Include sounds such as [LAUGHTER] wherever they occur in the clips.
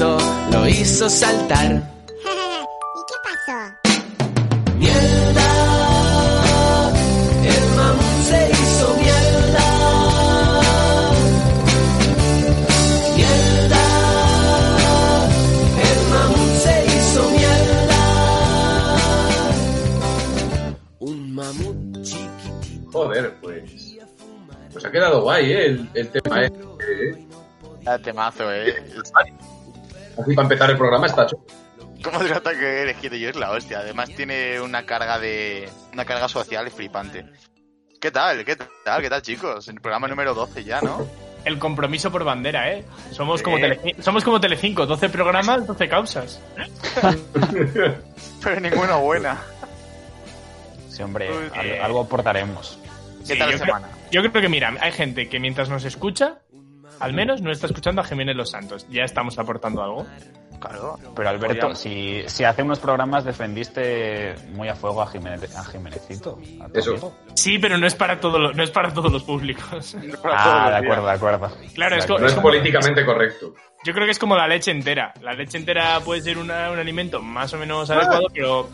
lo hizo saltar. [LAUGHS] ¿Y qué pasó? Mierda, el mamut se hizo mierda. Mierda, el mamut se hizo mierda. Un mamut chiquitito. Joder, pues. Pues ha quedado guay, ¿eh? El, el tema, ¿eh? Eh, Ah, temazo, eh. Así para empezar el programa está hecho. ¿Cómo se nota que he elegido yo? Es la hostia. Además tiene una carga de... Una carga social flipante. ¿Qué tal? ¿Qué tal? ¿Qué tal, chicos? El programa número 12 ya, ¿no? El compromiso por bandera, ¿eh? Somos como, Tele- somos como Telecinco, 12 programas, 12 causas. [LAUGHS] Pero ninguna buena. Sí, hombre, Uy, algo aportaremos. ¿Qué Sí, tal la yo creo- semana? Yo creo que, mira, hay gente que mientras nos escucha, al menos no está escuchando a Jiménez Los Santos. Ya estamos aportando algo. Claro. Pero Alberto, si, si hace unos programas defendiste muy a fuego a, Jiménez, a tu Eso. Sí, pero no es para, todo lo- no es para todos los públicos. [LAUGHS] Para todos Ah, los de días. acuerdo, de acuerdo. Claro, es No es como- políticamente correcto. Yo creo que es como la leche entera. La leche entera puede ser una- un alimento más o menos adecuado, pero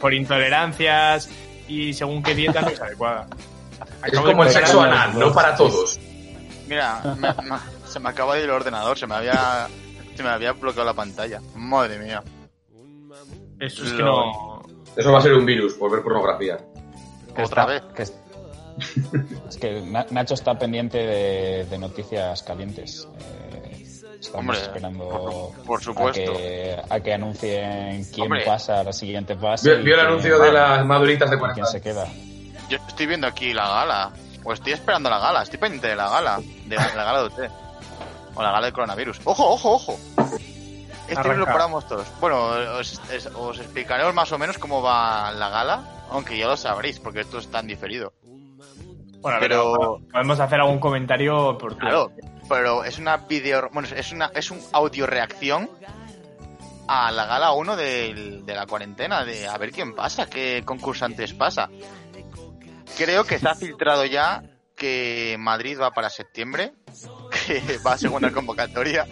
por intolerancias y según qué dieta no es adecuada. Es Acabo como el sexo anal, no para todos. Mira, me- me- se me acaba de ir el ordenador, se me había... Se me había bloqueado la pantalla. Madre mía. Eso es que Lo- no. Eso va a ser un virus por ver pornografía. Que Otra está- vez. que es, es que Na- Nacho está pendiente de, de noticias calientes. Eh, estamos Hombre, esperando por- por supuesto. A, que, a que anuncien quién Hombre. pasa a la siguiente fase. Vio, el anuncio de las maduritas de y quién 40 se queda. Yo estoy viendo aquí la gala. O estoy esperando la gala. Estoy pendiente de la gala. De la, la gala de usted. O la gala del coronavirus. ¡Ojo, ojo, ojo! Este Arranca. lo paramos todos. Bueno, os, es- os explicaré más o menos cómo va la gala. Aunque ya lo sabréis, porque esto está en diferido. Bueno, Pero- pero podemos hacer algún comentario por Claro, pero es una video. Bueno, es, una, es un audio reacción a la gala 1 del- de la cuarentena. De a ver quién pasa, qué concursantes pasa. Creo que se ha filtrado ya que Madrid va para septiembre, [LAUGHS] que va a segunda convocatoria.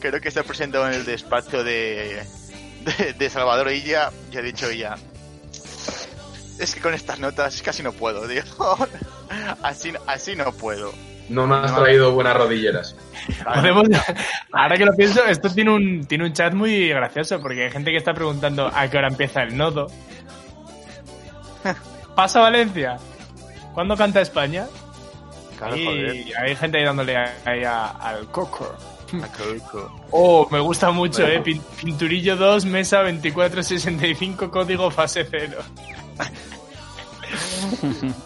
Creo que se ha presentado en el despacho de, de, de Salvador Illa y ha dicho ella. Es que con estas notas casi no puedo, [LAUGHS] tío. Así, así no puedo. No me has traído buenas rodilleras. [LAUGHS] Podemos- ahora que lo pienso, esto tiene un, tiene un chat muy gracioso porque hay gente que está preguntando a qué hora empieza el nodo. ¿Pasa Valencia? ¿Cuándo canta España? Claro, joder. y hay gente ahí dándole ahí a- al coco. Coco. Oh, me gusta mucho, eh. Pin- Pinturillo 2, mesa 2465, código fase 0. [LAUGHS]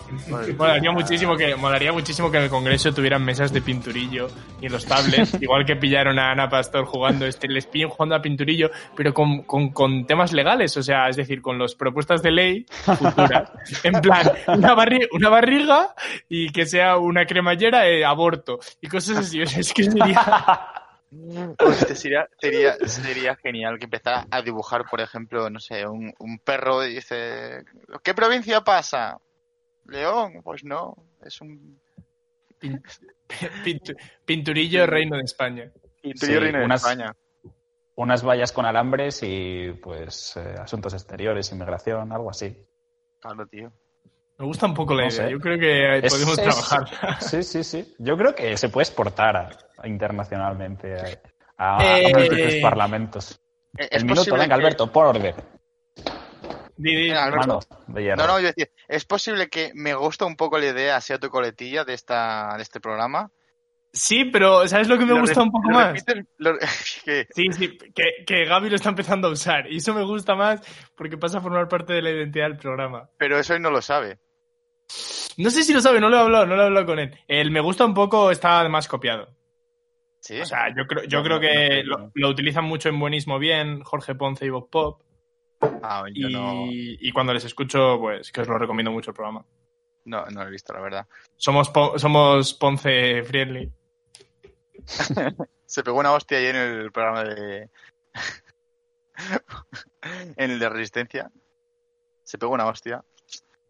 Molaría muchísimo que molaría muchísimo que en el Congreso tuvieran mesas de pinturillo y en los tablets, [LAUGHS] igual que pillaron a Ana Pastor jugando, este, les pillen jugando a pinturillo, pero con, con, con temas legales, o sea, es decir, con las propuestas de ley futuras. [LAUGHS] En plan, una, barri- una barriga y que sea una cremallera eh, aborto y cosas así. O sea, es que sería. [LAUGHS] Hostia, sería, sería, sería genial que empezara a dibujar, por ejemplo, no sé, un, un perro y dice, ¿qué provincia pasa? León, pues no, es un [LAUGHS] [LAUGHS] Pintu- Pinturillo Reino de España. Sí, reino de unas- España. Unas vallas con alambres y pues eh, asuntos exteriores, inmigración, algo así. Claro, tío. Me gusta un poco la No idea. sé. Yo creo que Es- podemos es- trabajar. [LAUGHS] Sí, sí, sí. Yo creo que se puede exportar a- a internacionalmente a, a- a Eh, múltiples parlamentos. Es El minuto, venga, que- Alberto, por orden. Alberto. No, no, yo decía, es posible que me gusta un poco la idea, sea tu coletilla de esta, de este programa. Sí, pero ¿sabes lo que me Lo gusta un poco lo más? lo- [LAUGHS] Sí, sí, que, que Gaby lo está empezando a usar. Y eso me gusta más porque pasa a formar parte de la identidad del programa. pero eso él no lo sabe. No sé si lo sabe, no lo he hablado, no lo he hablado con él. El me gusta un poco está además copiado. Sí. O sea, yo creo, yo No, creo que no, no. lo, lo utilizan mucho en Buenísimo Bien, Jorge Ponce y Bob Pop. Ah, yo Y, no, y cuando les escucho, pues que os lo recomiendo mucho el programa. no, no lo he visto, la verdad. Somos, Po- somos Ponce Friendly. [LAUGHS] Se pegó una hostia ahí en el programa de. [LAUGHS] en el de Resistencia. Se pegó una hostia.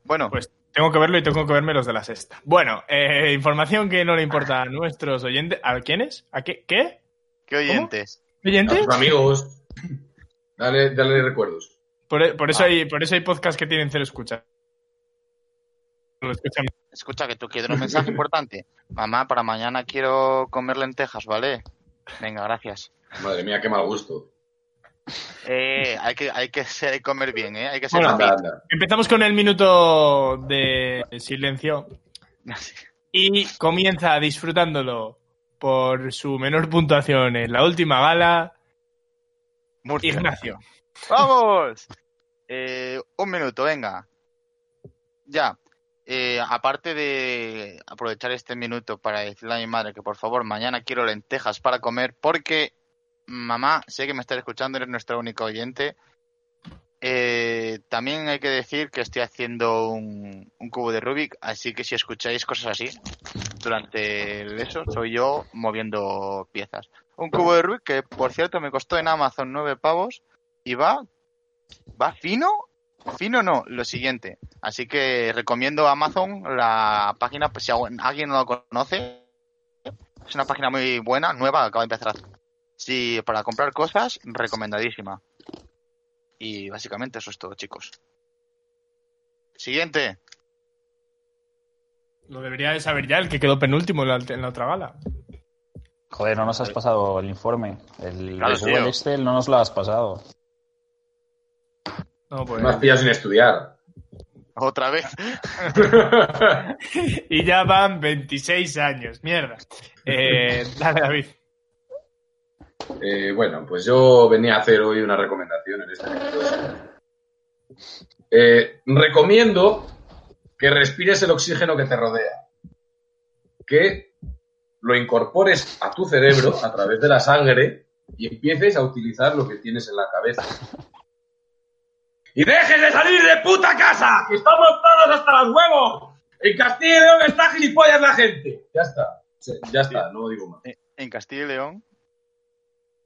Bueno, Pues Tengo que verlo y tengo que verme los de la sexta. Bueno, eh, información que no le importa a nuestros oyentes. ¿A quiénes? ¿A qué? ¿Qué? ¿Qué oyentes? A ¿Oyentes? tus amigos. Dale, dale recuerdos. Por, por eso hay, por eso hay podcasts que tienen cero escucha. Lo escuchan. Escucha, que tú quieres un mensaje importante. Mamá, para mañana quiero comer lentejas, ¿vale? Venga, gracias. Madre mía, qué mal gusto. Eh, hay que, hay que ser, comer bien, ¿eh? Hay que ser Bueno, fit. Anda, anda. Empezamos con el minuto de silencio y comienza disfrutándolo por su menor puntuación en la última gala, Murcia. Ignacio. ¡Vamos! Eh, un minuto, venga. Ya. Eh, aparte de aprovechar este minuto para decirle a mi madre que por favor mañana quiero lentejas para comer porque mamá, sé que me estás escuchando, eres nuestra única oyente. Eh, también hay que decir que estoy haciendo un, un cubo de Rubik, así que si escucháis cosas así durante eso, soy yo moviendo piezas. Un cubo de Rubik que, por cierto, me costó en Amazon 9 pavos y va, va fino, fino no, lo siguiente. Así que recomiendo Amazon, la página, pues si alguien no lo conoce, es una página muy buena, nueva, acaba de empezar. Sí, para comprar cosas, recomendadísima. Y básicamente eso es todo, chicos. Siguiente. Lo debería de saber ya el que quedó penúltimo en la, en la otra gala. Joder, no nos has pasado el informe. El Claro, de Google. Excel no nos lo has pasado. No, pues- Me has pillado sin estudiar. Otra vez. [LAUGHS] y ya van 26 años, mierda. Eh, [LAUGHS] dale, David. Eh, bueno, pues yo venía a hacer hoy una recomendación en este minuto. Eh, recomiendo que respires el oxígeno que te rodea. Que lo incorpores a tu cerebro a través de la sangre y empieces a utilizar lo que tienes en la cabeza. ¡Y dejes de salir de puta casa! ¡Que estamos todos hasta los huevos! En Castilla y León está gilipollas la gente. Ya está. Sí, Ya está, no digo más. En Castilla y León.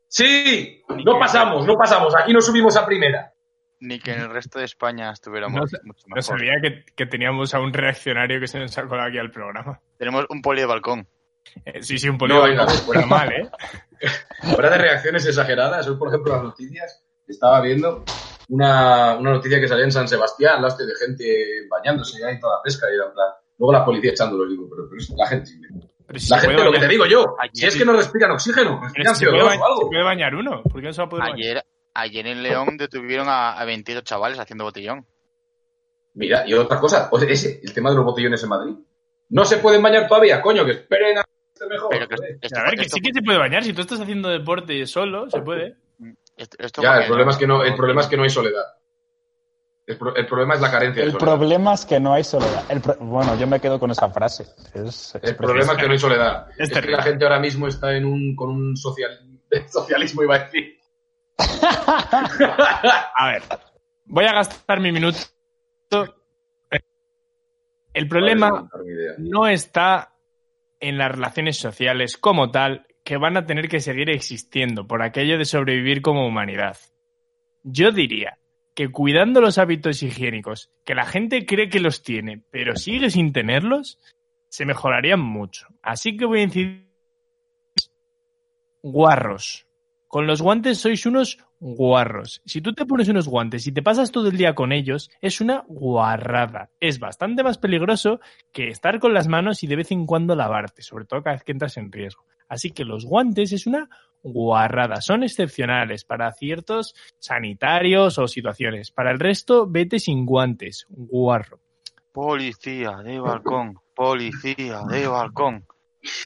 Sí, no pasamos, no pasamos. Aquí no subimos a primera. Ni que en el resto de España estuviéramos No mucho No mejor. sabía que, que teníamos a un reaccionario que se nos sacó aquí al programa. Tenemos un poli de balcón. Eh, sí, sí, un No, polígono. venga, fuera mal, ¿eh? [LAUGHS] Fuera de reacciones exageradas, hoy, por ejemplo, las noticias, estaba viendo una, una noticia que salía en San Sebastián, la hostia de gente bañándose ahí toda la pesca, y era en plan, luego la policía echándolo, digo, pero, pero es la gente, Pero si la gente, lo que te digo yo, Ayer- si es que no respiran oxígeno, respiran si se, puede CO2 bañar, o algo. se puede bañar uno. ¿Por qué no se va a poder bañar? Ayer, ayer en León detuvieron a, a 28 chavales haciendo botellón. Mira, y otra cosa, pues ese, el tema de los botellones en Madrid. No se pueden bañar todavía, coño, que esperen a mejor. Pero que esto, a ver, que esto- sí que se puede bañar. Si tú estás haciendo deporte solo, se puede. Esto- Ya, el problema es que no, el problema es que no hay soledad. El, pro- el problema es la carencia de El soledad. problema es que no hay soledad. El pro- Bueno, yo me quedo con esa frase. Es, es El problema es que no hay soledad. Es Es, que la gente ahora mismo está en un, con un social, [LAUGHS] socialismo, iba a decir. [LAUGHS] A ver, voy a gastar mi minuto. El problema no está en las relaciones sociales como tal, que van a tener que seguir existiendo por aquello de sobrevivir como humanidad. Yo diría que cuidando los hábitos higiénicos, que la gente cree que los tiene, pero sigue sin tenerlos, se mejorarían mucho. Así que voy a incidir guarros. Con los guantes sois unos guarros. Si tú te pones unos guantes y te pasas todo el día con ellos, es una guarrada. Es bastante más peligroso que estar con las manos y de vez en cuando lavarte, sobre todo cada vez que entras en riesgo. Así que los guantes es una guarrada, son excepcionales para ciertos sanitarios o situaciones. Para el resto, vete sin guantes, guarro. Policía de balcón. Policía de balcón.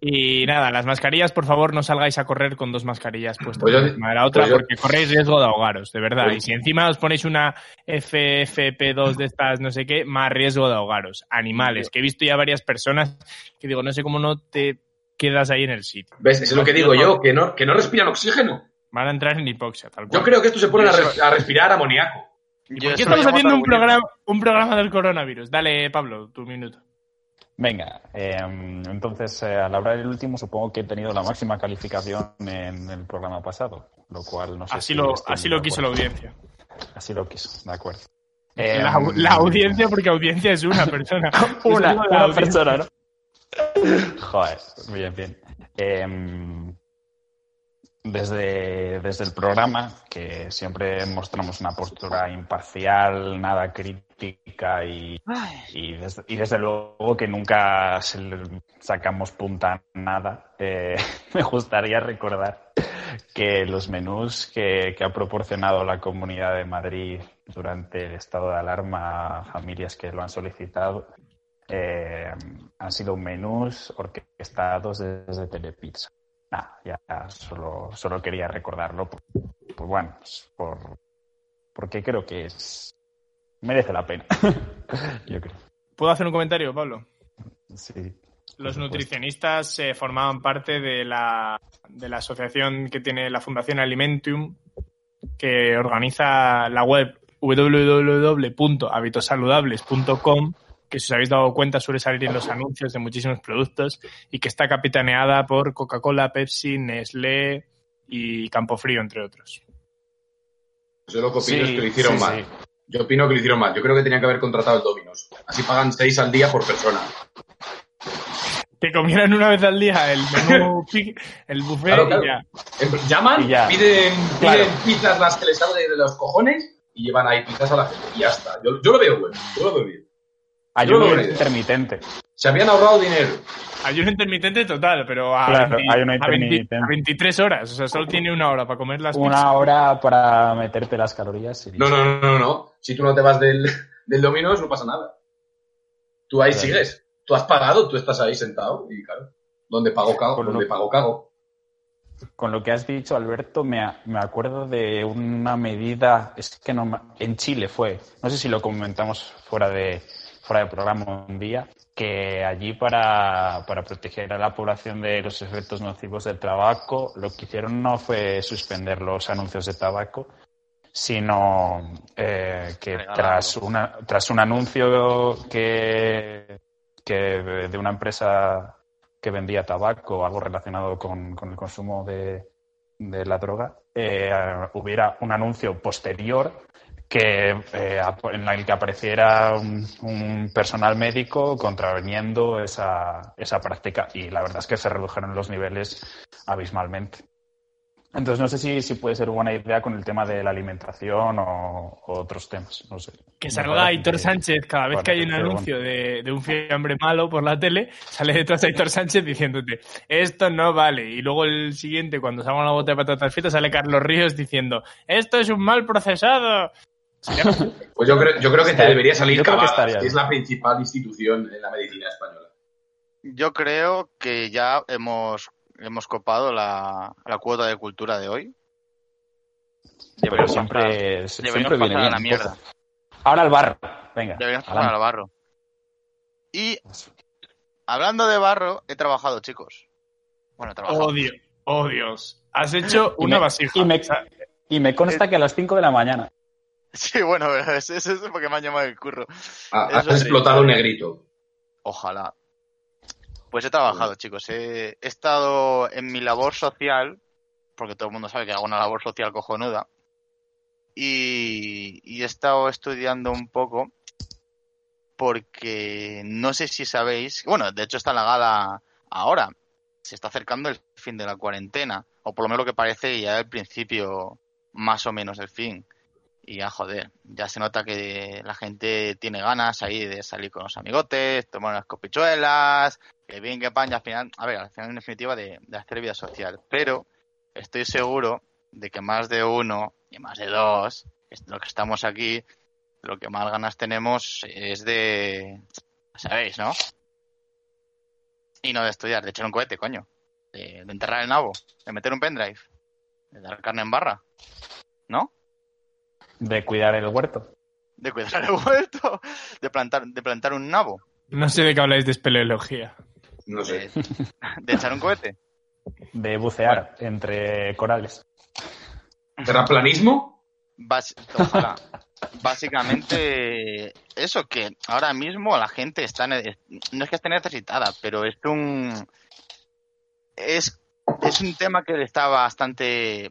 Y nada, las mascarillas, por favor, no salgáis a correr con dos mascarillas puestas Pues yo- de la otra pues porque corréis riesgo de ahogaros, de verdad. Pues- Y si encima os ponéis una FFP2 de estas, no sé qué, más riesgo de ahogaros. Animales, que he visto ya varias personas que digo, no sé cómo no te quedas ahí en el sitio. ¿Ves? Eso es lo que digo yo, que no, que no respiran oxígeno. Van a entrar en hipoxia, tal cual. Yo creo que estos se ponen a, res- a respirar amoníaco. ¿Y ¿Por qué estamos haciendo un programa, un programa del coronavirus? Dale, Pablo, tu minuto. Venga, eh, entonces eh, al hablar el último supongo que he tenido la máxima calificación en el programa pasado, lo cual no sé Así si lo, así lo quiso la audiencia. Así lo quiso, de acuerdo. Eh, La, la audiencia, porque audiencia es una persona. [LAUGHS] una, una persona, ¿no? Joder, bien, bien. Em, desde, desde el programa, que siempre mostramos una postura imparcial, nada crítica y, y, desde, y desde luego que nunca se le sacamos punta a nada, eh, [LAUGHS] me gustaría recordar que los menús que, que ha proporcionado la Comunidad de Madrid durante el estado de alarma a familias que lo han solicitado eh, han sido menús orquestados desde Telepizza. Nada, ya solo, solo quería recordarlo. Por, por- bueno, pues por, porque creo que es merece la pena. [LAUGHS] Yo creo. ¿Puedo hacer un comentario, Pablo? Sí. Los nutricionistas eh, formaban parte de la, de la asociación que tiene la Fundación Alimentium, que organiza la web www.habitosaludables.com, que si os habéis dado cuenta suele salir en los anuncios de muchísimos productos y que está capitaneada por Coca-Cola, Pepsi, Nestlé y Campofrío, entre otros. Yo lo que opino es que lo hicieron sí, mal. sí. Yo opino que lo hicieron mal. Yo creo que tenían que haber contratado el Dominos. Así pagan seis al día por persona. Que comieran una vez al día el menú, [LAUGHS] el buffet Claro, claro. y ya. Llaman, Y ya. piden, Claro. piden pizzas las que les salen de los cojones y llevan ahí pizzas a la gente. Y ya está. Yo, yo lo veo bueno. Yo lo veo bien. Ayuno lo veo. intermitente. Se habían ahorrado dinero. Hay un intermitente total, pero a, Claro, 20 hay una a 20 intermitente. a 23 horas. O sea, solo tiene una hora para comer las pizzas. Una hora para meterte las calorías. y No, no, no, no, no. Si tú no te vas del, [LAUGHS] del Dominos, no pasa nada. Tú ahí Claro. sigues. Tú has pagado, tú estás ahí sentado y claro. Donde pago, cago. Con lo- Donde pago, cago. Con lo que has dicho, Alberto, me, a- me acuerdo de una medida, es que no, me- en Chile fue, no sé si lo comentamos fuera de fuera del programa un día, que allí para, para proteger a la población de los efectos nocivos del tabaco, lo que hicieron no fue suspender los anuncios de tabaco, sino eh, que tras, una, tras un anuncio que, que de una empresa que vendía tabaco algo relacionado con, con el consumo de, de la droga, eh, hubiera un anuncio posterior que eh, en el que apareciera un, un personal médico contraveniendo esa, esa práctica y la verdad es que se redujeron los niveles abismalmente. Entonces no sé si, si puede ser buena idea con el tema de la alimentación o, o otros temas. No sé. Que salga Aitor Sánchez cada vez que hay un Bueno, anuncio de, de un fiambre malo por la tele, sale detrás de Aitor Sánchez diciéndote, esto no vale. Y luego el siguiente, cuando salga una bota de patatas fritas, sale Carlos Ríos diciendo, esto es un mal procesado. Pues yo creo, yo creo que te debería salir Cavadas, que es bien. la principal institución en la medicina española. Yo creo que ya hemos, hemos copado la, la cuota de cultura de hoy. Pero Deberíamos siempre, pasar- siempre viene pasar a bien. la mierda. Ahora al barro. Venga. Deberíamos pasar al barro. Y hablando de barro, he trabajado, chicos. Bueno, he trabajado. Oh, Dios. Oh, Dios. Has hecho Y una me- vasija. y me- Y me consta que a las 5 de la mañana. Sí, bueno, pero eso es porque me han llamado el curro. Ah, has explotado un negrito. Ojalá. Pues he trabajado, chicos. He, he estado en mi labor social, porque todo el mundo sabe que hago una labor social cojonuda. Y, y he estado estudiando un poco, porque no sé si sabéis, bueno, de hecho está en la gala ahora. Se está acercando el fin de la cuarentena, o por lo menos lo que parece ya el principio más o menos del fin. Y ya, joder, ya se nota que la gente tiene ganas ahí de salir con los amigotes, tomar unas copichuelas, que bien, que pan, y al final, a ver, al final en definitiva de, hacer vida social. Pero estoy seguro de que más de uno y más de dos, los que estamos aquí, lo que más ganas tenemos es de, ¿sabéis, no? Y no de estudiar, de echar un cohete, coño. De enterrar el nabo, de meter un pendrive, de dar carne en barra, ¿no? De cuidar el huerto. de cuidar el huerto, de plantar, de plantar un nabo, no sé de qué habláis de espeleología. No sé. de, de echar un cohete. De bucear entre corales. ¿Terraplanismo? Ojalá. Básicamente, eso que ahora mismo la gente está, no es que esté necesitada, pero es un, es, es un tema que está bastante,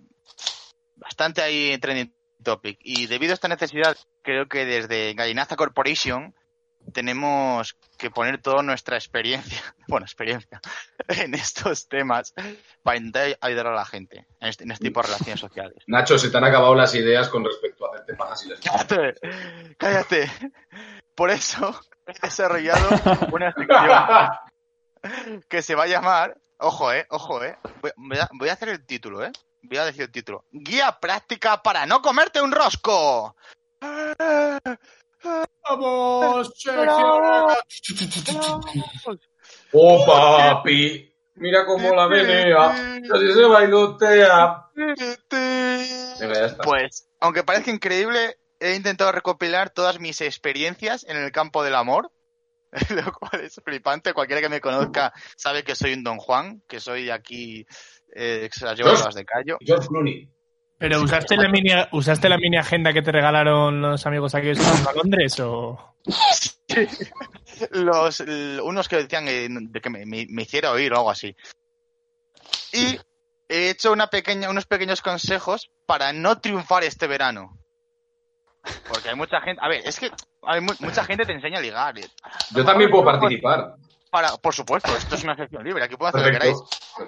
bastante ahí en trending topic. Y debido a esta necesidad creo que desde Gallinaza Corporation tenemos que poner toda nuestra experiencia, [LAUGHS] bueno, experiencia, [LAUGHS] en estos temas para intentar ayudar a la gente en este, en este tipo de relaciones sociales. Nacho, se te han acabado las ideas con respecto a hacerte pajas y les [LAUGHS] Cállate, cállate. Por eso he desarrollado una sección que se va a llamar, ojo, eh, ojo, eh. Voy, voy a, voy a hacer el título, eh. Voy a decir el título. Guía práctica para no comerte un rosco. ¡Vamos, ¡Oh, papi! Mira cómo la menea. Así se bailotea. Pues, aunque parezca increíble, he intentado recopilar todas mis experiencias en el campo del amor. [LAUGHS] Lo cual es flipante. Cualquiera que me conozca sabe que soy un Don Juan, que soy aquí, eh, se las llevo Dios. todas de callo. George Clooney. ¿Pero usaste la, mini, usaste la mini agenda que te regalaron los amigos aquí a Londres o...? [LAUGHS] Los, l- unos que decían eh, de que me, me- me hiciera oír o algo así. Y he hecho una pequeña, unos pequeños consejos para no triunfar este verano. Porque hay mucha gente. A ver, es que hay mu- mucha gente te enseña a ligar. eh. Yo también puedo participar. Para, por supuesto, esto es una sección libre, aquí puedo hacer lo que queráis.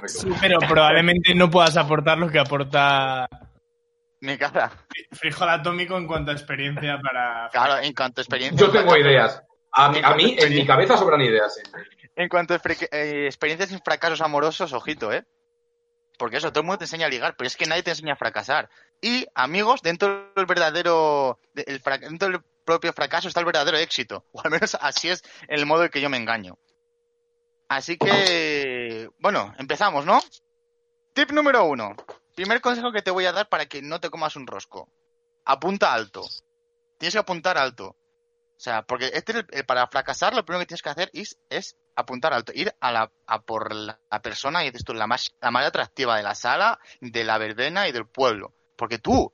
Sí, pero probablemente no puedas aportar lo que aporta Mi casa. Frijol Atómico en cuanto a experiencia para... Claro, en cuanto a experiencia. Yo tengo ideas. A mí, a mí, en mi cabeza sobran ideas. siempre. En cuanto a eh, experiencias sin fracasos amorosos, ojito, ¿eh? Porque eso, todo el mundo te enseña a ligar, pero es que nadie te enseña a fracasar. Y, amigos, dentro del verdadero. el dentro del propio fracaso está el verdadero éxito. [LAUGHS] O al menos así es el modo en que yo me engaño. Así que. Bueno, empezamos, ¿no? Tip número uno. Primer consejo que te voy a dar para que no te comas un rosco. Apunta alto. Tienes que apuntar alto. O sea, porque este es el- para fracasar lo primero que tienes que hacer es, es apuntar alto, ir a, la, a por la, la persona, y dices tú, la más, la más atractiva de la sala, de la verbena y del pueblo. Porque tú,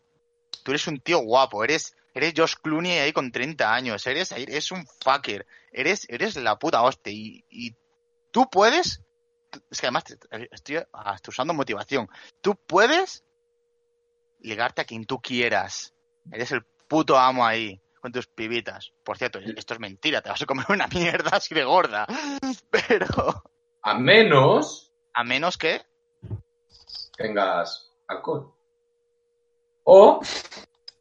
tú eres un tío guapo, eres, eres Josh Clooney ahí con 30 años, eres, eres un fucker, eres, eres la puta hostia. Y, y tú puedes, es que además te- estoy, estoy usando motivación, tú puedes ligarte a quien tú quieras. Eres el puto amo ahí, con tus pibitas. Por cierto, esto es mentira, te vas a comer una mierda así de gorda. [LAUGHS] Pero, A menos a menos que... tengas alcohol. O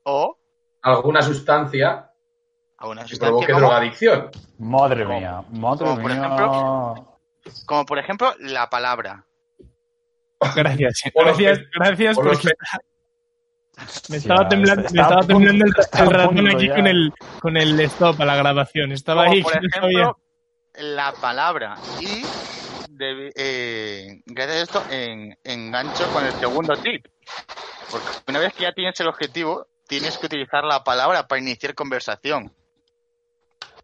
O alguna sustancia a una que sustancia provoque como, drogadicción. Madre mía, madre como por mía. ejemplo- como por ejemplo la palabra. Gracias, [LAUGHS] gracias, gracias porque me estaba temblando, está- me estaba temblando el, ratón aquí ya. con el, con el stop a la grabación. Estaba Como ahí, por que [LAUGHS] no sabía. ejemplo la palabra. Y de- eh, gracias a esto en, engancho con el segundo tip. Porque una vez que ya tienes el objetivo, tienes que utilizar la palabra para iniciar conversación.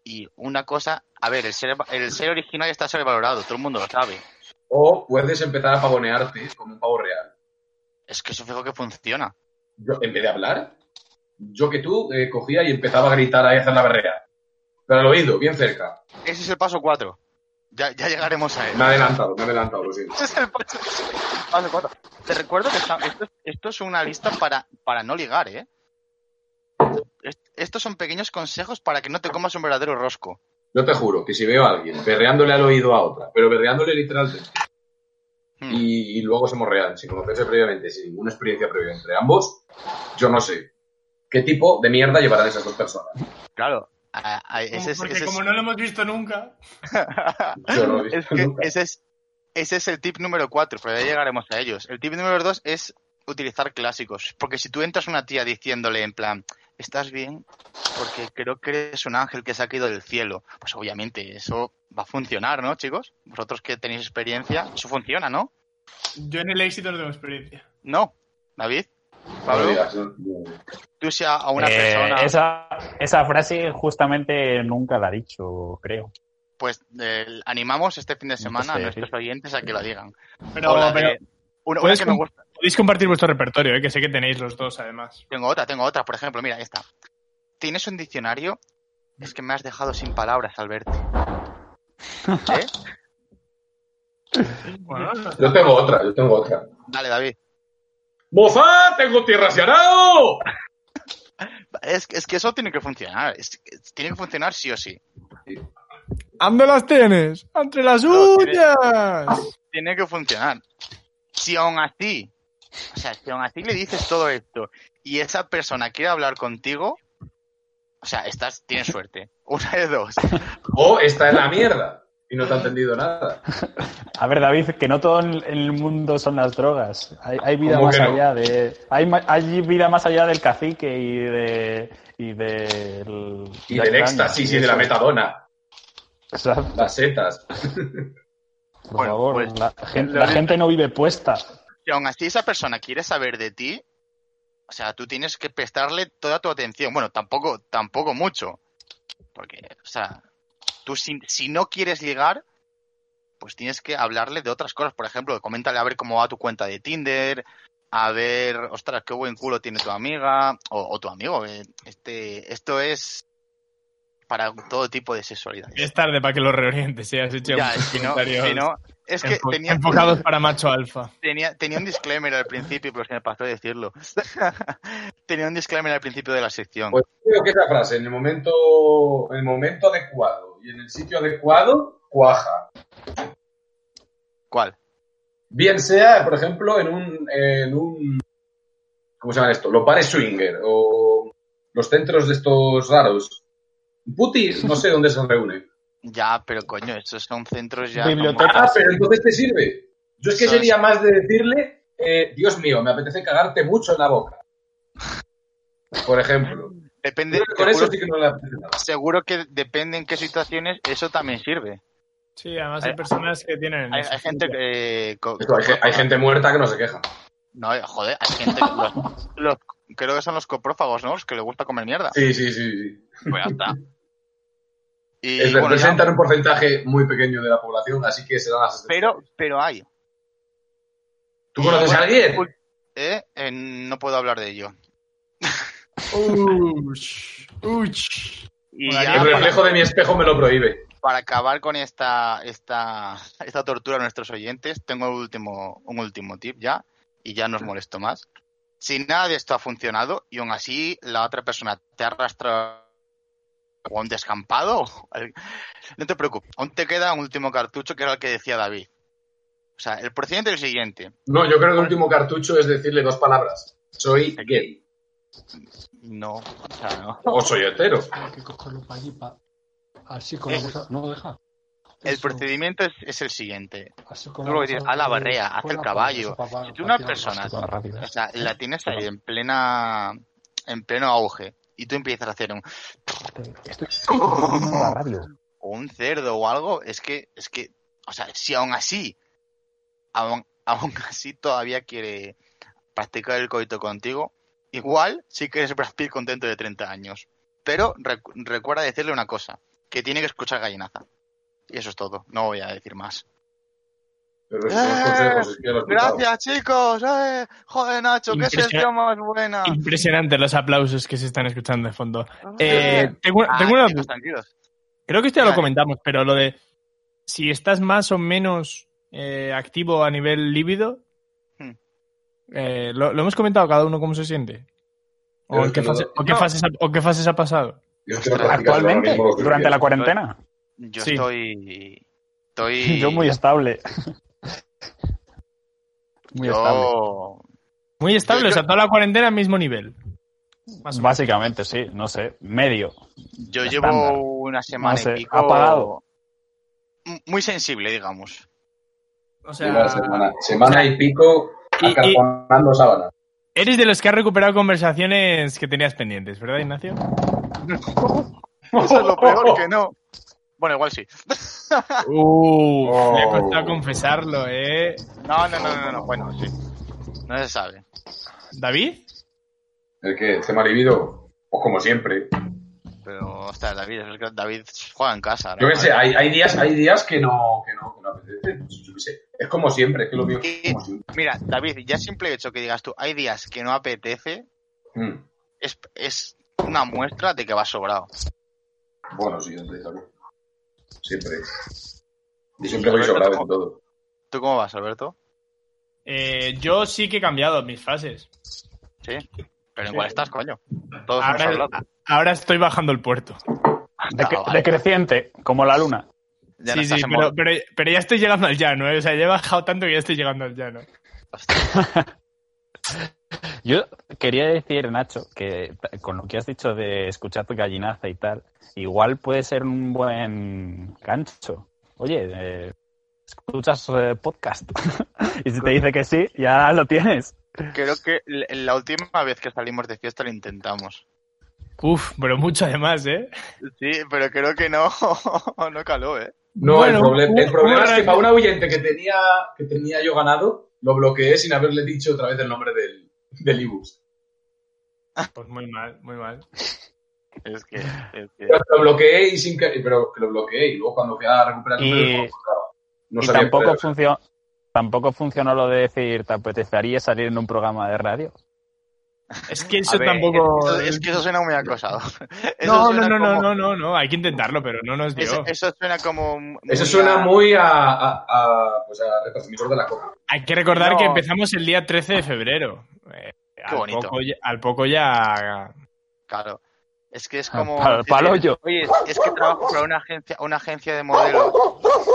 Y una cosa, a ver, el ser, el ser original está sobrevalorado, todo el mundo lo sabe. O puedes empezar a pavonearte como un pavo real. Es que eso fijo que funciona. Yo, en vez de hablar, yo que tú eh, cogía y empezaba a gritar ahí a hacer la berrea. Pero al oído, bien cerca. Ese es el paso 4. Ya, ya llegaremos a él. Me he adelantado, me he adelantado, lo siento. [LAUGHS] Ese es el paso, paso cuatro. Te recuerdo que está- esto, esto es una lista para, para no ligar, ¿eh? Est- Estos son pequeños consejos para que no te comas un verdadero rosco. Yo te juro que si veo a alguien berreándole al oído a otra, pero berreándole literalmente, Hmm. y, y luego se morrean, sin conocerse previamente, sin ninguna experiencia previa entre ambos, yo no sé qué tipo de mierda llevarán esas dos personas. Claro. a- a- ese Como- es, porque ese es- como no lo hemos visto nunca. [LAUGHS] Yo no lo he visto es que nunca. ese es, ese es el tip número 4, pero ya llegaremos a ellos. El tip número 2 es utilizar clásicos. Porque si tú entras a una tía diciéndole en plan, ¿estás bien? Porque creo que eres un ángel que se ha caído del cielo. Pues obviamente eso va a funcionar, ¿no, chicos? Vosotros que tenéis experiencia, eso funciona, ¿no? Yo en el éxito no tengo experiencia. No. David, Pablo, tú si a una Eh, persona, esa, esa frase justamente nunca la ha dicho, creo. pues eh, animamos este fin de semana a sé, nuestros sí. oyentes a que lo digan. Pero, pero una, una ¿puedes que me gusta. Podéis compartir vuestro repertorio, ¿eh? que sé que tenéis los dos, además. Tengo otra, tengo otra, por ejemplo, mira, esta. ¿Tienes un diccionario? Es que me has dejado sin palabras al verte. ¿Eh? Bueno, Yo tengo otra, yo tengo otra. Dale, David. ¡Moza! ¡Tengo tierras y arao! Es, es que eso tiene que funcionar. Es tiene que funcionar sí o sí. ¿Dónde las tienes? ¡Entre las No, tiene- uñas! Tiene que funcionar. Si aún así, o sea, si aún así le dices todo esto y esa persona quiere hablar contigo, o sea, estás, tienes suerte. [LAUGHS] Una de dos. O está en la mierda y no te ha entendido nada. A ver, David, que no todo en el mundo son las drogas. Hay, hay vida ¿Cómo más no? allá de. Hay, hay vida más allá del cacique y de. Y del. Y del éxtasis y de la metadona, Exacto. las setas. Por Bueno, favor, pues, la, gente no vive puesta. Si aún así esa persona quiere saber de ti, o sea, tú tienes que prestarle toda tu atención. Bueno, tampoco, tampoco mucho. Porque, o sea, tú si, si no quieres ligar, pues tienes que hablarle de otras cosas. Por ejemplo, coméntale a ver cómo va tu cuenta de Tinder, a ver, ostras, qué buen culo tiene tu amiga o, o tu amigo. eh, Este, esto es para todo tipo de sexualidad. Es tarde para que lo reorientes, ¿eh? Has hecho Ya, muchos si no, comentarios si no, es que enfo- tenía, enfocados para macho alfa. Tenía, tenía un disclaimer al principio, pero se me pasó decirlo. [LAUGHS] tenía un disclaimer al principio de la sección. Pues creo que esa frase, en el momento, en el momento adecuado y en el sitio adecuado, cuaja. ¿Cuál? Bien sea, por ejemplo, en un, en un ¿cómo se llama esto? Los bares swinger o los centros de estos raros. Puti, no sé dónde se reúnen. Ya, pero coño, esos son centros ya. Biblioteca. Ah, pero entonces te sirve. Yo es que sería más de decirle, eh, Dios mío, me apetece cagarte mucho en la boca. Por ejemplo. Depende, con eso seguro, sí que no le apetece nada. seguro que depende en qué situaciones, eso también sirve. Sí, además hay Hay- personas que tienen... Hay, gente que. co- Hay, ge- hay gente muerta que no se queja. No, joder, hay gente. Los, los- creo que son los coprófagos, ¿no? Los que les gusta comer mierda. Sí, sí, sí. sí. Pues ya está. Y Es- bueno, ya- representan un porcentaje muy pequeño de la población, así que serán las pero, excepciones. pero hay. ¿Tú conoces a alguien? ¿Eh? Eh, no puedo hablar de ello. Uch, uch. Y ya El reflejo de mi espejo me lo prohíbe. para acabar con esta, esta, esta tortura a nuestros oyentes, tengo un último, un último tip ya, y ya no os molesto más. Si nada de esto ha funcionado y aún así la otra persona te arrastra o a un descampado, no te preocupes, aún te queda un último cartucho que era el que decía David. O sea, el procedimiento es el siguiente. No, yo creo que el último cartucho es decirle dos palabras. Soy gay. No, o sea, no. O soy hetero. Hay que cogerlo para allí, pa- así Eh, cosa. No, deja. El Eso, procedimiento es, es el siguiente. dices, a la barrea, haz el la caballo. Si tú una persona. O sea, la tienes ahí en plena en pleno auge y tú empiezas a hacer un, Estoy [LAUGHS] escuchando la radio. o un cerdo o algo, es que, es que, o sea, si aún así, aún, aún [LAUGHS] así todavía quiere practicar el coito contigo, igual sí que eres Brad Pitt contento de 30 años. Pero recu- recuerda decirle una cosa, que tiene que escuchar gallinaza. Y eso es todo, no voy a decir más. Pero escuchado. Gracias, chicos. Eh, joder, Nacho, qué sesión más buena. Impresionante los aplausos que se están escuchando de fondo. Eh, tengo, Ah, tengo una tranquilos. Creo que esto ya lo comentamos, pero lo de si estás más o menos eh, activo a nivel líbido, Hmm. eh, lo, lo hemos comentado cada uno cómo se siente. ¿O en qué no- fase, o qué no. fases ha, o qué fases ha pasado? Yo Actualmente, durante la cuarentena. Yo Sí. estoy. Estoy. [LAUGHS] Yo muy estable. Muy estable. Muy estable, Yo- o sea, toda la cuarentena al mismo nivel. Más. Básicamente, sí, no sé, medio. Yo Estándar. llevo una semana No sé, y pico. apagado. Muy sensible, digamos. O semana, semana y pico Y- y- sábanas. eres de los que ha recuperado conversaciones que tenías pendientes, ¿verdad, Ignacio? [LAUGHS] Eso es lo peor que no. Bueno, igual sí. [LAUGHS] Uh, Oh. me ha costado confesarlo, ¿eh? No, no, no, no, no. Bueno, sí. No se sabe. ¿David? El que tema libido, pues como siempre. Pero, ostras, David, es que David juega en casa. ¿no? Yo qué sé, hay, hay días, hay días que no, que no, que no apetece. Yo qué sé. Es como siempre, es que lo mío es como siempre. Mira, David, ya simple hecho que digas tú, hay días que no apetece, Mm. es, es una muestra de que vas sobrado. Bueno, sí, entonces, ¿sabes? Siempre. Yo siempre voy sobrado en todo. ¿Tú cómo vas, Alberto? Eh, yo sí que he cambiado mis fases. Sí. Pero en cuál estás, coño. Todos hemos Ahora, hablado. ahora estoy bajando el puerto. Ah, vale. decreciente, como la luna. Ya no sí, sí, pero, modo- pero, pero ya estoy llegando al llano, ¿eh? O sea, ya he bajado tanto que ya estoy llegando al llano. [LAUGHS] Yo quería decir, Nacho, que con lo que has dicho de escuchar tu gallinaza y tal, igual puede ser un buen gancho. Oye, eh, escuchas eh, podcast. [LAUGHS] y si te dice que sí, ya lo tienes. Creo que la última vez que salimos de fiesta lo intentamos. Uf, pero mucho además, ¿eh? Sí, pero creo que no, [LAUGHS] no caló, ¿eh? No, Bueno, el, proble- un- el problema un es que para un oyente que tenía, que tenía yo ganado, lo bloqueé sin haberle dicho otra vez el nombre del, del ibus. Pues muy mal, muy mal. Es que, es que- Lo bloqueé y sin que, pero que lo bloqueé y luego cuando fui a recuperar el Y- número, claro, no y tampoco funcionó, tampoco funcionó lo de decir, ¿te apetecería salir en un programa de radio? Es que eso ver, tampoco... es que eso suena muy acosado. [LAUGHS] Eso No, no, no, no, como- no, no, no, hay que intentarlo, pero no nos dio. Eso, eso suena como. muy Eso suena a- muy a, a, a, pues a retransmisor de la coca. Hay que recordar No. que empezamos el día 13 de febrero. Eh, al, bonito. Poco ya, al poco ya... Claro. Es que es como. decir, hoyo. Oye, es que trabajo para una agencia, una agencia de modelos.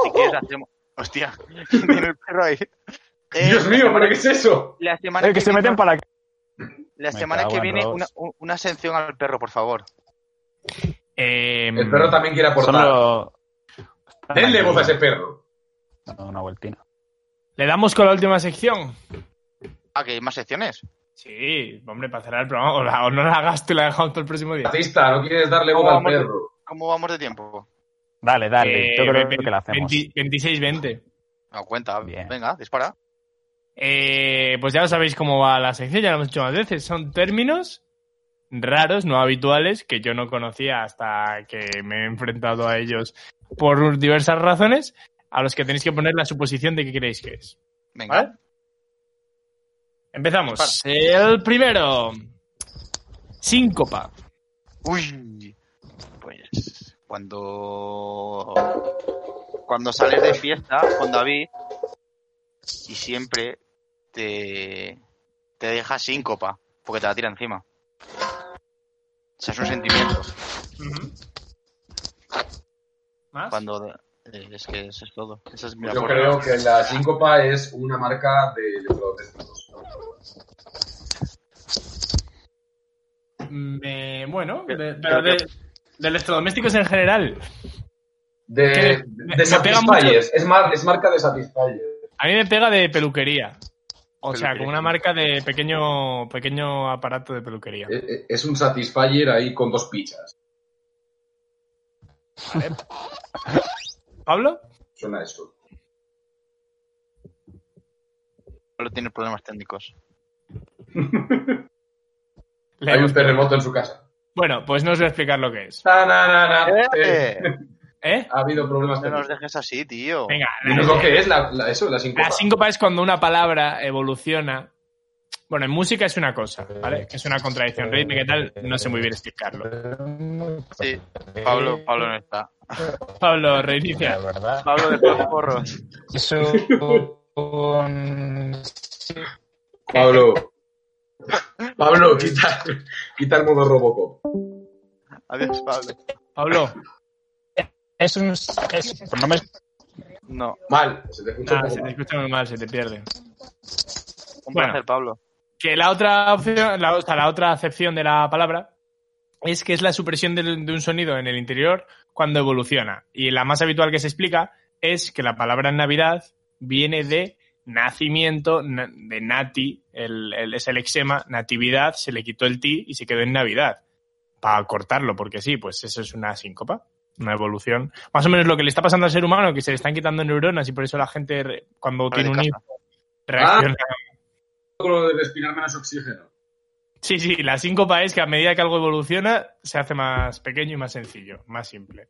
Si quieres, hacemos. Hostia, [LAUGHS] tiene el perro ahí. Eh, Dios la mío, ¿pero qué es eso? La semana Eh, que se viene- meten para la... La Me semana que en viene, una, un- una sanción al perro, por favor. Eh, El perro también quiere aportar. Solo... Denle voz a ese perro. Una vueltina. ¿Le damos con la última sección? Ah, que hay más secciones. Sí, hombre, para cerrar el programa. O, la- o no la hagas tú y la dejamos para el próximo día. Racista, no quieres darle voz ¿Cómo al de- perro. ¿Cómo vamos de tiempo? Dale, dale. Eh, Yo creo que la hacemos. 26-20. No cuenta. Bien. Venga, dispara. Eh, pues ya lo sabéis cómo va la sección, ya lo hemos hecho más veces. Son términos raros, no habituales, que yo no conocía hasta que me he enfrentado a ellos por diversas razones, a los que tenéis que poner la suposición de qué creéis que es. Venga. ¿Vale? Empezamos. El primero. Síncopa. Uy. Pues cuando cuando sales de fiesta con David y siempre te te deja síncopa porque te la tira encima. O sea, es un sentimiento. ¿Más? Cuando eh, es que eso es todo. Esa es mi Yo creo que la síncopa es una marca de electrodomésticos. Bueno, de, Pero- pero de, de electrodomésticos en general. De, me- de me pega Satisfyers. Es, mar- es marca de Satisfyers. A mí me pega de peluquería. O sea, como una marca de pequeño, pequeño aparato de peluquería. Eh, eh, Es un Satisfyer ahí con dos pichas. [LAUGHS] ¿Pablo? Suena eso. Solo tiene problemas técnicos. [LAUGHS] Hay un terremoto en su casa. Bueno, pues no os voy a explicar lo que es. Na, na. Eh, [LAUGHS] ¡Eh! Ha habido problemas No nos dejes así, tío. Venga, Dinos lo que es la, la- eso, la síncopa. La síncopa es cuando una palabra evoluciona. Bueno, en música es una cosa, ¿vale? Que es una contradicción rítmica y tal. No sé muy bien explicarlo. Sí, Pablo, Pablo no está. Pablo, La reinicia. verdad. Pablo de los porros. Es un... Pablo. Pablo, quita, quita el modo Robocop. Adiós, Pablo. Pablo, Es un... es- no me- No, Mal, se te escucha un se te mal. escucha muy mal, se te pierde. un Bueno. placer, Pablo. Que la otra opción, la, o sea, la otra acepción de la palabra es que es la supresión de, un sonido en el interior cuando evoluciona. Y la más habitual que se explica es que la palabra Navidad viene de nacimiento, na- de nati, el, el- es el exema, natividad, se le quitó el ti y se quedó en Navidad. Para cortarlo, porque sí, pues eso es una síncopa, una evolución. Más o menos lo que le está pasando al ser humano, que se le están quitando neuronas y por eso la gente cuando tiene un hijo reacciona. Con lo de respirar menos oxígeno. Sí, sí, la síncopa es que a medida que algo evoluciona, se hace más pequeño y más sencillo, más simple.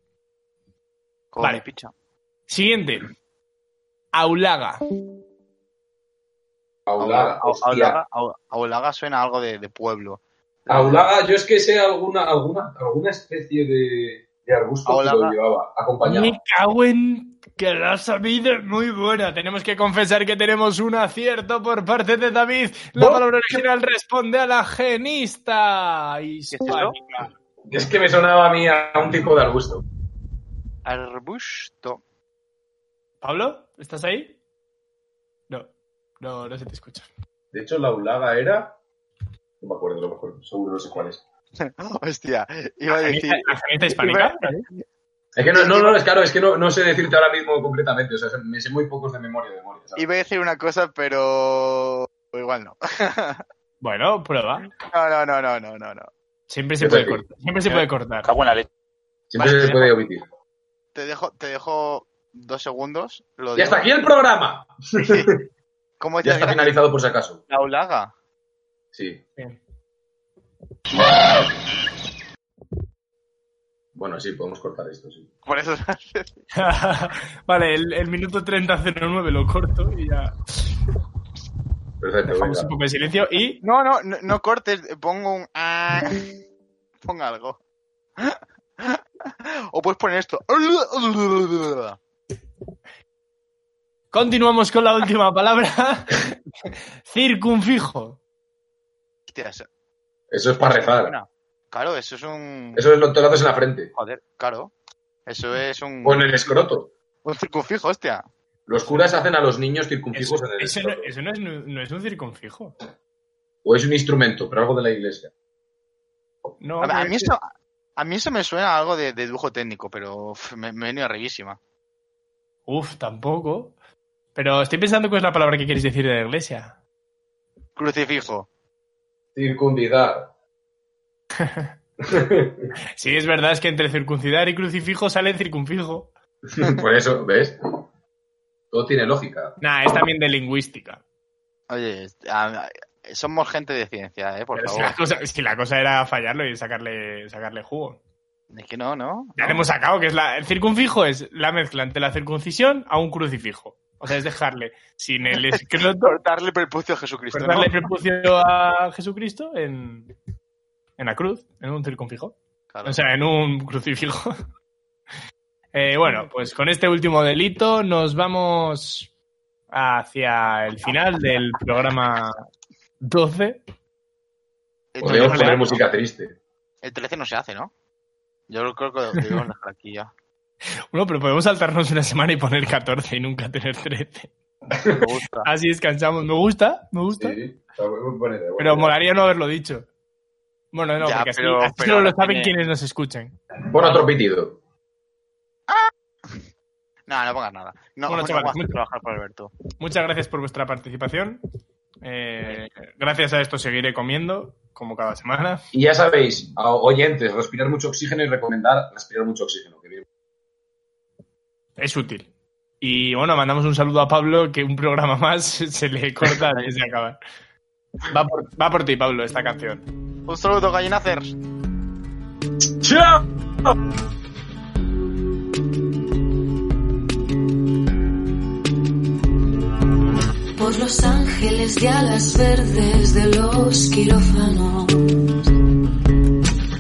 Vale. picha. Siguiente. Aulaga. Aulaga. Aulaga, au- Aulaga suena a algo de, de pueblo. Aulaga, yo es que sé alguna, alguna, alguna especie de, Y Arbusto que lo llevaba, acompañado. Me cago en que la sabido es muy buena. Tenemos que confesar que tenemos un acierto por parte de David. La ¿No? palabra original responde a la genista hispánica. Es que me sonaba a mí a un tipo de arbusto. Arbusto. ¿Pablo? ¿Estás ahí? No, no, no se te escucha. De hecho, la ulaga era. No me acuerdo, no me acuerdo. Seguro no sé cuál es. [LAUGHS] Hostia, iba a ¿La decir. hispánica? Es que no, no, no, es claro, es que no, no sé decirte ahora mismo concretamente. O sea, me sé muy pocos de memoria de memoria. ¿sabes? Iba a decir una cosa, pero. Igual no. [LAUGHS] Bueno, prueba. No, no, no, no, no, no. no. Siempre se puede cortar. Siempre se puede cortar. Cago en la leche. Siempre Vale, se puede omitir. Te dejo, te dejo dos segundos. Lo Y hasta aquí el programa. ¿Cómo Ya te está finalizado por si acaso. La ulaga. Sí. Bien. Bueno, sí, podemos cortar esto, sí. Por eso. [LAUGHS] vale, el, el minuto 30.09 lo corto y ya Perfecto, dejamos venga. un poco de silencio. Y No, no, no, no cortes. Pongo un. ah, Ponga algo. O puedes poner esto. continuamos con la última palabra. [LAUGHS] Circunfijo. Hostia, eso- es para rezar. Buena. Claro, eso es un. Eso es lo que te lo haces en la frente. Joder, claro. Eso es un. O en el escroto. Un circunfijo, hostia. Los curas hacen a los niños Eso, circunfijos en el eso no, escroto. eso no es, no es un circunfijo. O es un instrumento, pero algo de la iglesia. No, A, a mí es eso, a mí eso me suena a algo de, de dibujo técnico, pero uf, me, me he venido arribísima. Uf, tampoco. Pero estoy pensando cuál es la palabra que queréis decir de la iglesia. Crucifijo. Circuncidar. [LAUGHS] Sí, es verdad, es que entre circuncidar y crucifijo sale circunfijo. [LAUGHS] Por eso, ¿ves? Todo tiene lógica. Nah, es también de lingüística. Oye, a- a- somos gente de ciencia, ¿eh? Por Pero si favor. la, cosa, si la cosa era fallarlo y sacarle, sacarle jugo. Es que no, ¿no? Ya le hemos sacado que es la. El circunfijo es la mezcla entre la circuncisión a un crucifijo. O sea, es dejarle sin el [LAUGHS] escroto, Cortarle el prepucio a Jesucristo, ¿no? cortarle el prepucio a Jesucristo en, en la cruz, en un circunfijo. Claro. O sea, en un crucifijo. [LAUGHS] Eh, bueno, pues con este último delito nos vamos hacia el final del programa 12. el, Podríamos 13, poner música triste. el 13 no se hace, ¿no? Yo creo que lo debemos dejar aquí ya. Bueno, pero podemos saltarnos una semana y poner 14 y nunca tener 13. Me gusta. [LAUGHS] Así descansamos. Me gusta, me gusta. Sí, está muy Pero molaría no haberlo dicho. Bueno, no, Ya, porque así, pero- así pero solo lo saben tiene- quienes nos escuchen. Pon otro pitido. No, no pongas nada. No, Bueno, no chavales, mucho- trabajar por Alberto. Muchas gracias por vuestra participación. Eh, gracias a esto seguiré comiendo, como cada semana. Y ya sabéis, oyentes, respirar mucho oxígeno y recomendar respirar mucho oxígeno. Que. Es útil. Y bueno, mandamos un saludo a Pablo, que un programa más [LAUGHS] se le corta antes de acabar. Va por, va por ti, Pablo, esta canción. Un saludo, gallinacers. ¡Chao! por los ángeles de alas verdes de los quirófanos,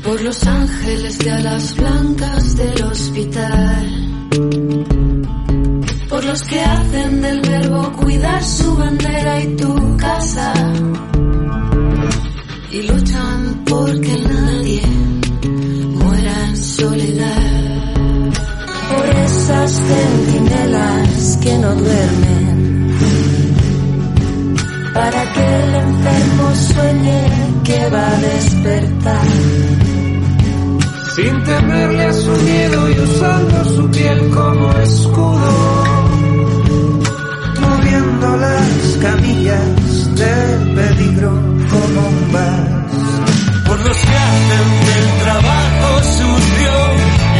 por los ángeles de alas blancas del hospital, los que hacen del verbo cuidar su bandera y tu casa, y luchan porque nadie muera en soledad, por esas centinelas que no duermen para que el enfermo sueñe que va a despertar. Sin temerle a su miedo y usando su piel como escudo. Camillas del peligro como un. Por los que hacen del trabajo sucio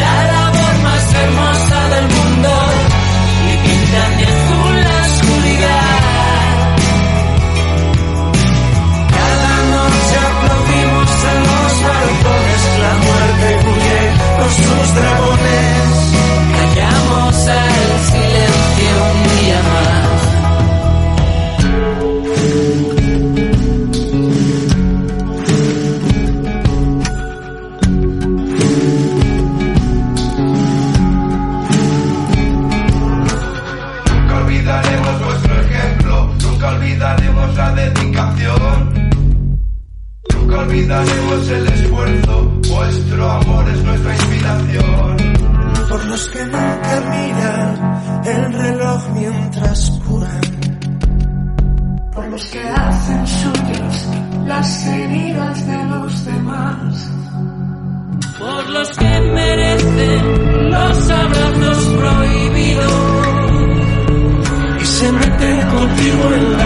la labor más hermosa del mundo y pintan de azul la oscuridad. Cada noche aplaudimos en los balcones la muerte huye con sus dragones. El esfuerzo. Vuestro amor es nuestra inspiración. Por los que nunca miran el reloj mientras curan. Por los que hacen suyos las heridas de los demás. Por los que merecen los abrazos prohibidos. Y se mete contigo en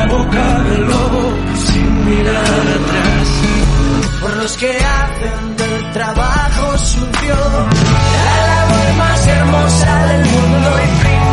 los que hacen del trabajo sucio. La labor más hermosa del mundo y